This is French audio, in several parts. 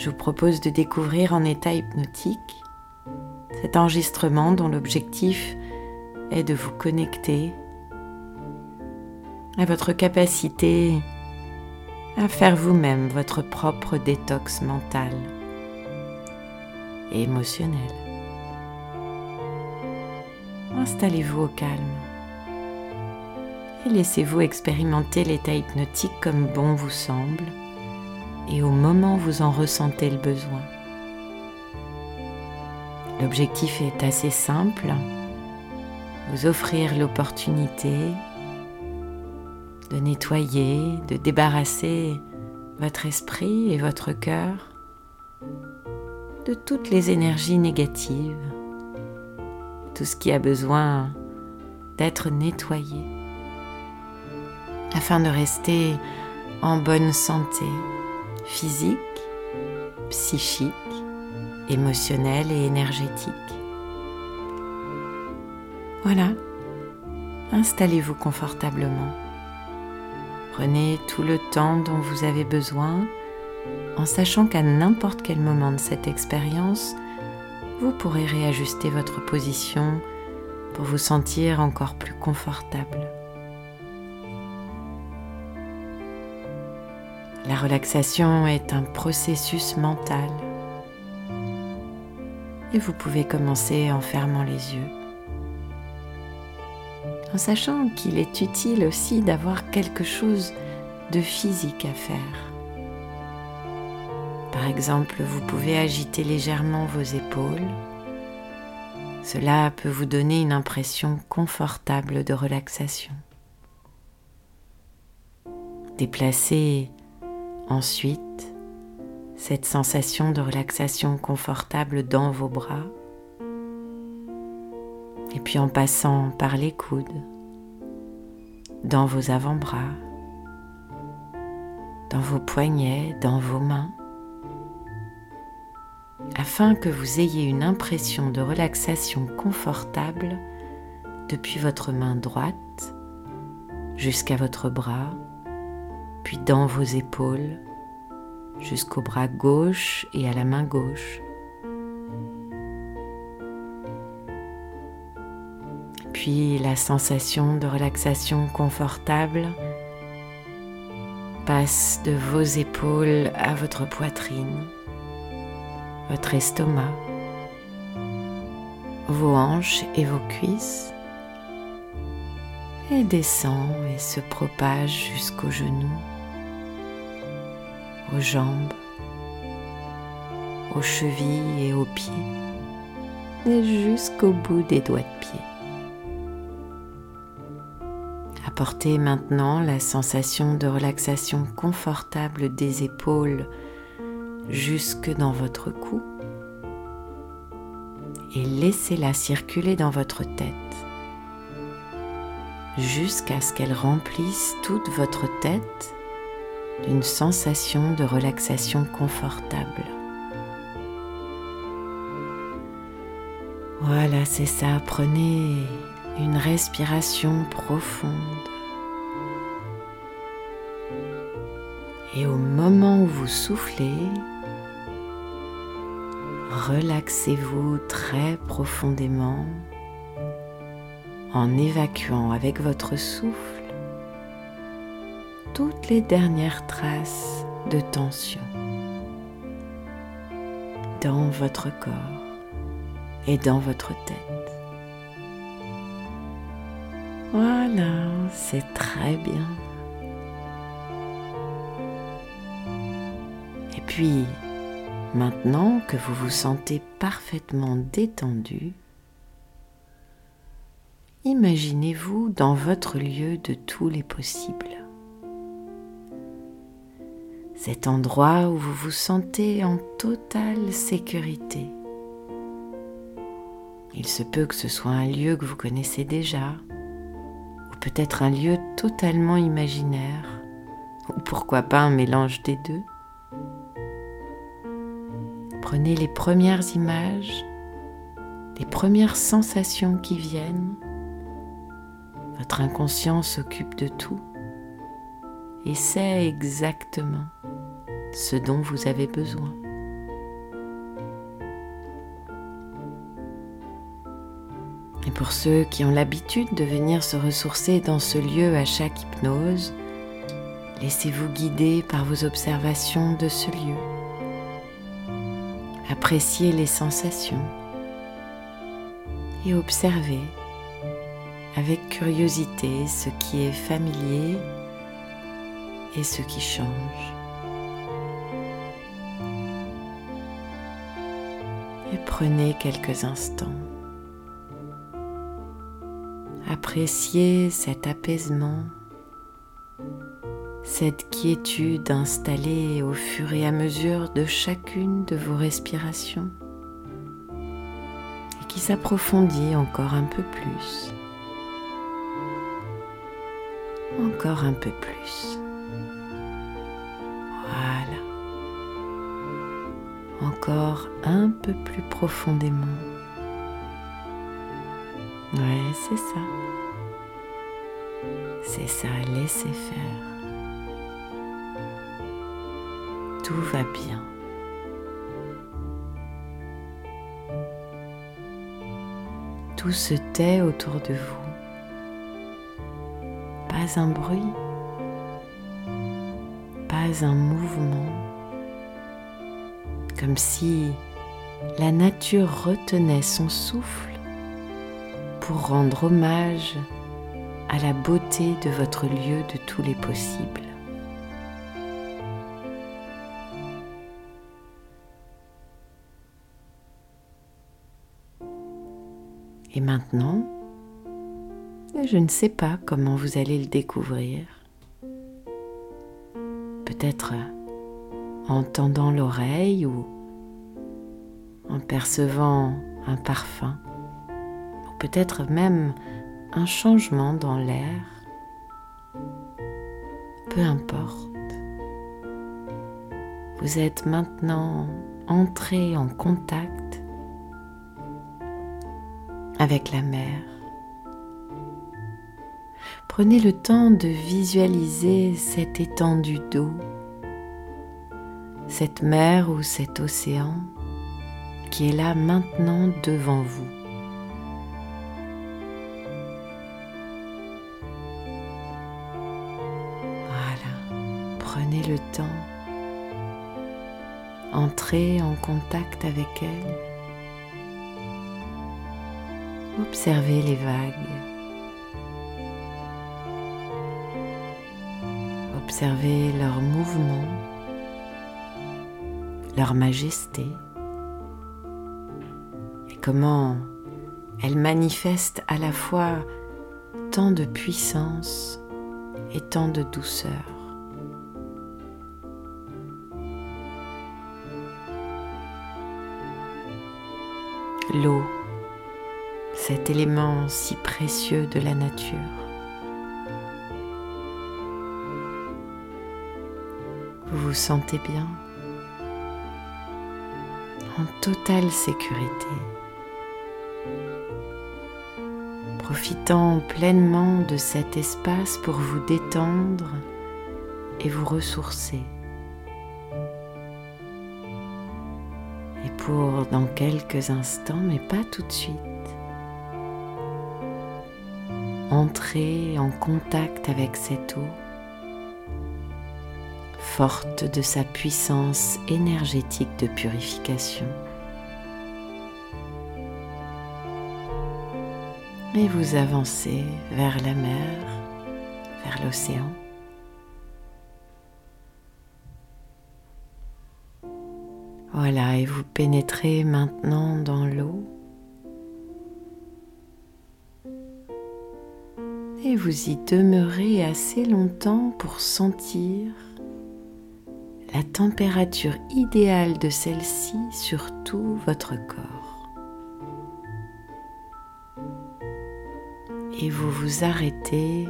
je vous propose de découvrir en état hypnotique cet enregistrement dont l'objectif est de vous connecter à votre capacité à faire vous-même votre propre détox mental et émotionnel. Installez-vous au calme et laissez-vous expérimenter l'état hypnotique comme bon vous semble et au moment où vous en ressentez le besoin. L'objectif est assez simple, vous offrir l'opportunité de nettoyer, de débarrasser votre esprit et votre cœur de toutes les énergies négatives, tout ce qui a besoin d'être nettoyé, afin de rester en bonne santé physique, psychique, émotionnel et énergétique. Voilà, installez-vous confortablement. Prenez tout le temps dont vous avez besoin en sachant qu'à n'importe quel moment de cette expérience, vous pourrez réajuster votre position pour vous sentir encore plus confortable. La relaxation est un processus mental et vous pouvez commencer en fermant les yeux, en sachant qu'il est utile aussi d'avoir quelque chose de physique à faire. Par exemple, vous pouvez agiter légèrement vos épaules. Cela peut vous donner une impression confortable de relaxation. Déplacer Ensuite, cette sensation de relaxation confortable dans vos bras. Et puis en passant par les coudes, dans vos avant-bras, dans vos poignets, dans vos mains, afin que vous ayez une impression de relaxation confortable depuis votre main droite jusqu'à votre bras puis dans vos épaules, jusqu'au bras gauche et à la main gauche. Puis la sensation de relaxation confortable passe de vos épaules à votre poitrine, votre estomac, vos hanches et vos cuisses et descend et se propage jusqu'aux genoux, aux jambes, aux chevilles et aux pieds, et jusqu'au bout des doigts de pied. Apportez maintenant la sensation de relaxation confortable des épaules jusque dans votre cou et laissez-la circuler dans votre tête jusqu'à ce qu'elle remplisse toute votre tête d'une sensation de relaxation confortable. Voilà, c'est ça. Prenez une respiration profonde. Et au moment où vous soufflez, relaxez-vous très profondément en évacuant avec votre souffle toutes les dernières traces de tension dans votre corps et dans votre tête. Voilà, c'est très bien. Et puis, maintenant que vous vous sentez parfaitement détendu, Imaginez-vous dans votre lieu de tous les possibles. Cet endroit où vous vous sentez en totale sécurité. Il se peut que ce soit un lieu que vous connaissez déjà, ou peut-être un lieu totalement imaginaire, ou pourquoi pas un mélange des deux. Prenez les premières images, les premières sensations qui viennent. Votre inconscient s'occupe de tout et sait exactement ce dont vous avez besoin. Et pour ceux qui ont l'habitude de venir se ressourcer dans ce lieu à chaque hypnose, laissez-vous guider par vos observations de ce lieu. Appréciez les sensations et observez avec curiosité ce qui est familier et ce qui change. Prenez quelques instants. Appréciez cet apaisement, cette quiétude installée au fur et à mesure de chacune de vos respirations et qui s'approfondit encore un peu plus. Encore un peu plus. Un peu plus profondément. Ouais, c'est ça. C'est ça, laissez faire. Tout va bien. Tout se tait autour de vous. Pas un bruit, pas un mouvement comme si la nature retenait son souffle pour rendre hommage à la beauté de votre lieu de tous les possibles. Et maintenant, je ne sais pas comment vous allez le découvrir. Peut-être en tendant l'oreille ou en percevant un parfum, ou peut-être même un changement dans l'air. Peu importe. Vous êtes maintenant entré en contact avec la mer. Prenez le temps de visualiser cette étendue d'eau cette mer ou cet océan qui est là maintenant devant vous. Voilà, prenez le temps, entrez en contact avec elle, observez les vagues. Observez leurs mouvements leur majesté et comment elles manifestent à la fois tant de puissance et tant de douceur. L'eau, cet élément si précieux de la nature. Vous vous sentez bien? En totale sécurité, profitant pleinement de cet espace pour vous détendre et vous ressourcer. Et pour dans quelques instants, mais pas tout de suite, entrer en contact avec cette eau forte de sa puissance énergétique de purification. Et vous avancez vers la mer, vers l'océan. Voilà, et vous pénétrez maintenant dans l'eau. Et vous y demeurez assez longtemps pour sentir la température idéale de celle-ci sur tout votre corps. Et vous vous arrêtez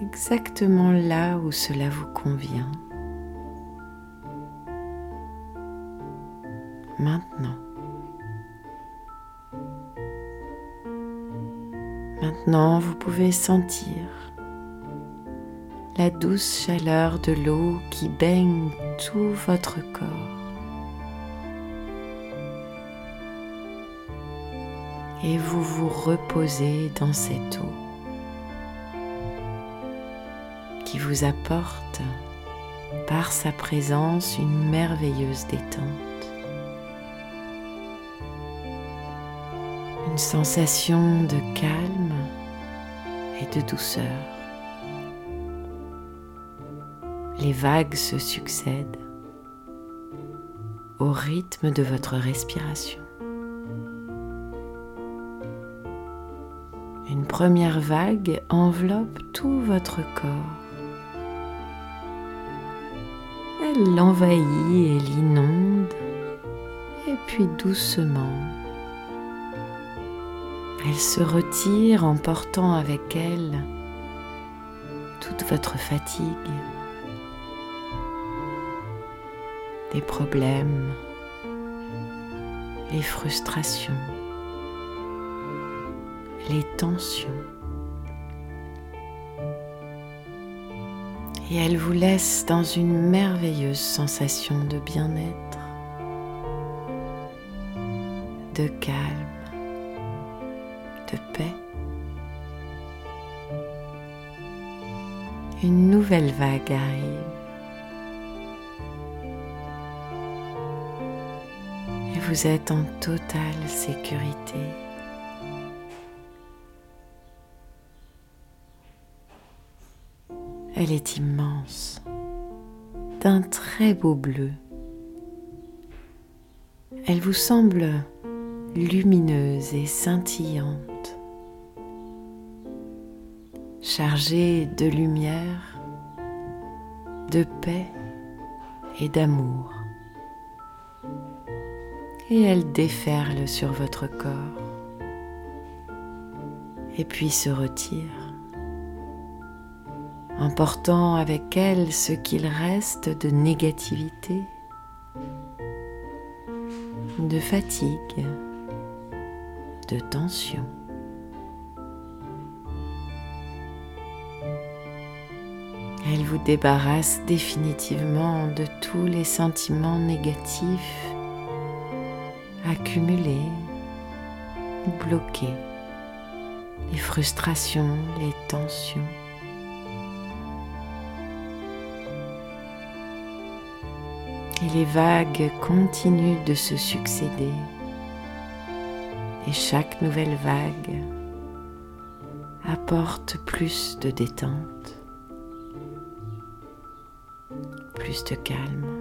exactement là où cela vous convient. Maintenant. Maintenant, vous pouvez sentir la douce chaleur de l'eau qui baigne tout votre corps. Et vous vous reposez dans cette eau qui vous apporte par sa présence une merveilleuse détente. Une sensation de calme et de douceur les vagues se succèdent au rythme de votre respiration. Une première vague enveloppe tout votre corps. Elle l'envahit et l'inonde, et puis doucement, elle se retire en portant avec elle toute votre fatigue, les problèmes, les frustrations, les tensions. Et elle vous laisse dans une merveilleuse sensation de bien-être, de calme, de paix. Une nouvelle vague arrive. Vous êtes en totale sécurité. Elle est immense, d'un très beau bleu. Elle vous semble lumineuse et scintillante, chargée de lumière, de paix et d'amour et elle déferle sur votre corps et puis se retire, emportant avec elle ce qu'il reste de négativité, de fatigue, de tension. Elle vous débarrasse définitivement de tous les sentiments négatifs accumuler ou bloquer les frustrations, les tensions. Et les vagues continuent de se succéder. Et chaque nouvelle vague apporte plus de détente, plus de calme.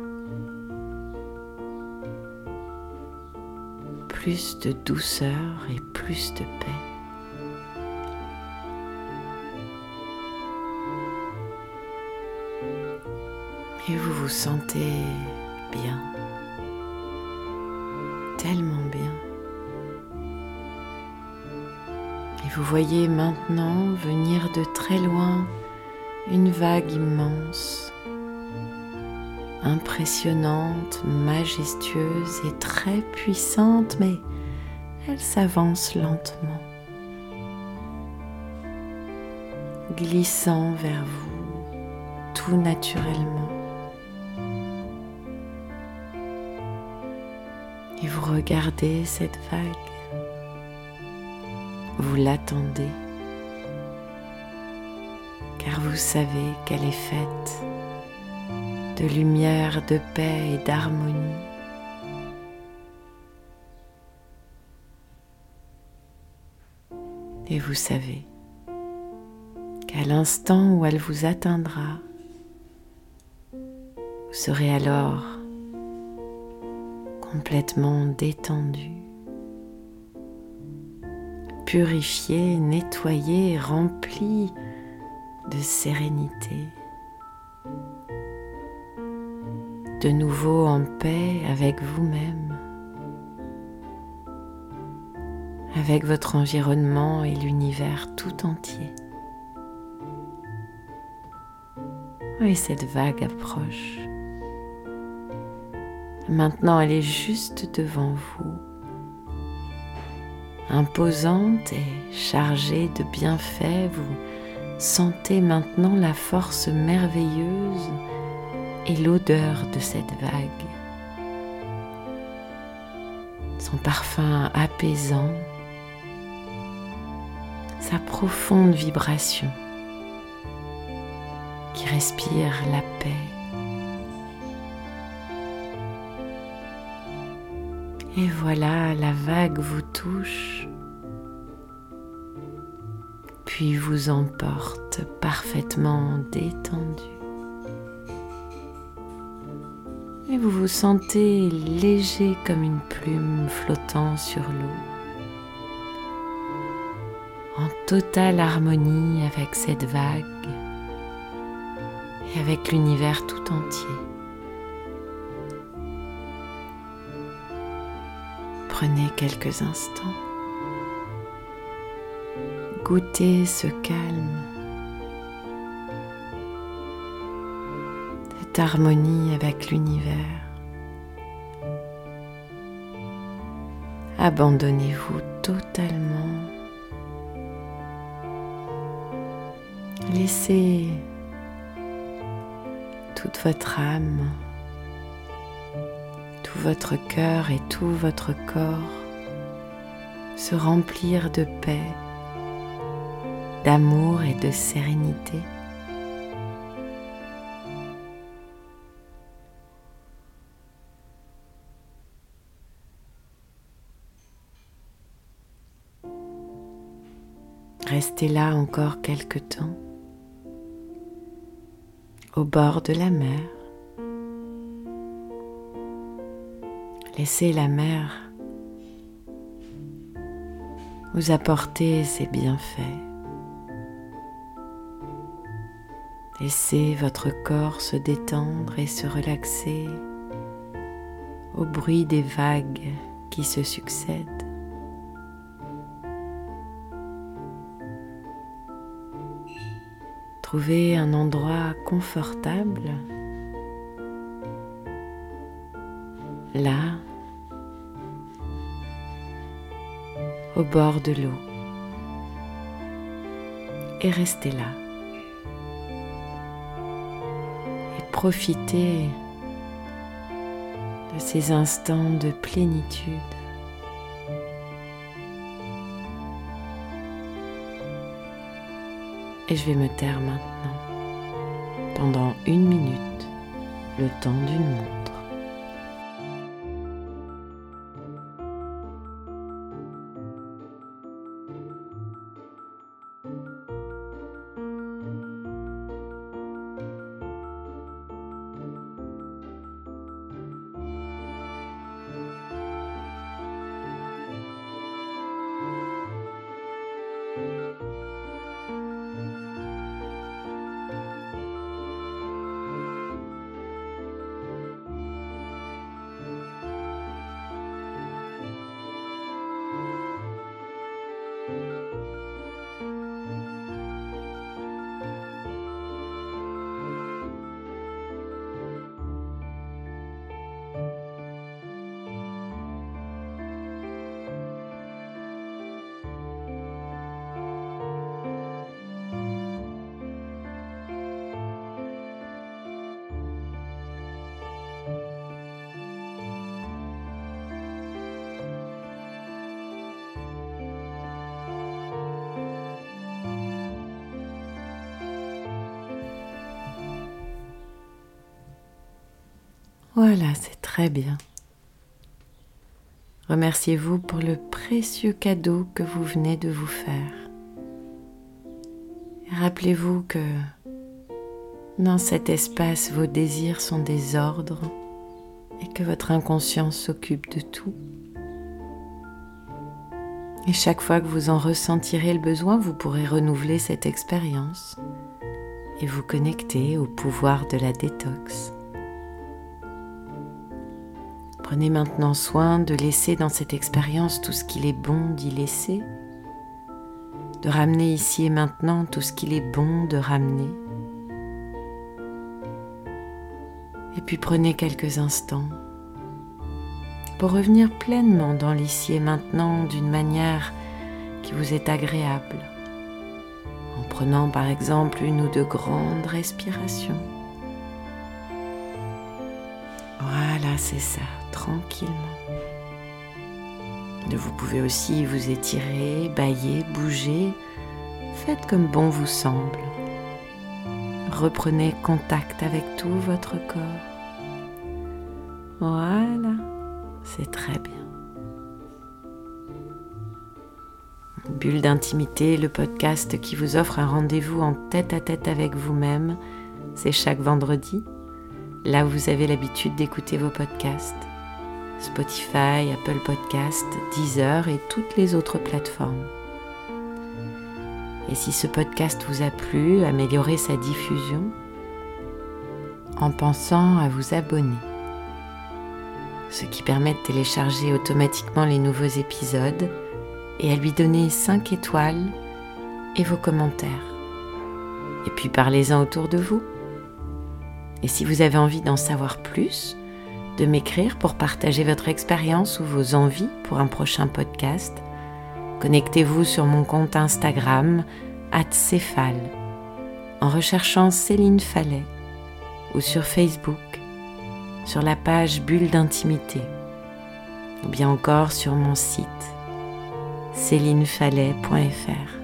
Plus de douceur et plus de paix. Et vous vous sentez bien, tellement bien. Et vous voyez maintenant venir de très loin une vague immense impressionnante, majestueuse et très puissante, mais elle s'avance lentement, glissant vers vous tout naturellement. Et vous regardez cette vague, vous l'attendez, car vous savez qu'elle est faite de lumière, de paix et d'harmonie. Et vous savez qu'à l'instant où elle vous atteindra, vous serez alors complètement détendu, purifié, nettoyé, rempli de sérénité de nouveau en paix avec vous-même, avec votre environnement et l'univers tout entier. Oui, cette vague approche. Maintenant, elle est juste devant vous, imposante et chargée de bienfaits. Vous sentez maintenant la force merveilleuse et l'odeur de cette vague. Son parfum apaisant, sa profonde vibration qui respire la paix. Et voilà, la vague vous touche, puis vous emporte parfaitement détendu. Vous vous sentez léger comme une plume flottant sur l'eau, en totale harmonie avec cette vague et avec l'univers tout entier. Prenez quelques instants. Goûtez ce calme, harmonie avec l'univers. Abandonnez-vous totalement. Laissez toute votre âme votre cœur et tout votre corps se remplir de paix, d'amour et de sérénité. Restez là encore quelque temps, au bord de la mer. Laissez la mer vous apporter ses bienfaits. Laissez votre corps se détendre et se relaxer au bruit des vagues qui se succèdent. Trouvez un endroit confortable là, au bord de l'eau, et restez là. Et profitez de ces instants de plénitude. Et je vais me taire maintenant pendant une minute, le temps d'une montre. Voilà, c'est très bien. Remerciez-vous pour le précieux cadeau que vous venez de vous faire. Rappelez-vous que dans cet espace, vos désirs sont des ordres et que votre inconscience s'occupe de tout. Et chaque fois que vous en ressentirez le besoin, vous pourrez renouveler cette expérience et vous connecter au pouvoir de la détox. Prenez maintenant soin de laisser dans cette expérience tout ce qu'il est bon d'y laisser, de ramener ici et maintenant tout ce qu'il est bon de ramener. Et puis prenez quelques instants pour revenir pleinement dans l'ici et maintenant d'une manière qui vous est agréable, en prenant par exemple une ou deux grandes respirations. Voilà, c'est ça, tranquillement. Vous pouvez aussi vous étirer, bailler, bouger. Faites comme bon vous semble. Reprenez contact avec tout votre corps. Voilà, c'est très bien. Bulle d'intimité, le podcast qui vous offre un rendez-vous en tête à tête avec vous-même, c'est chaque vendredi, là où vous avez l'habitude d'écouter vos podcasts. Spotify, Apple Podcast, Deezer et toutes les autres plateformes. Et si ce podcast vous a plu, améliorez sa diffusion en pensant à vous abonner, ce qui permet de télécharger automatiquement les nouveaux épisodes et à lui donner 5 étoiles et vos commentaires. Et puis parlez-en autour de vous. Et si vous avez envie d'en savoir plus, de m'écrire pour partager votre expérience ou vos envies pour un prochain podcast, connectez-vous sur mon compte Instagram @céphale en recherchant Céline Fallet ou sur Facebook sur la page Bulle d'intimité ou bien encore sur mon site célinefallet.fr.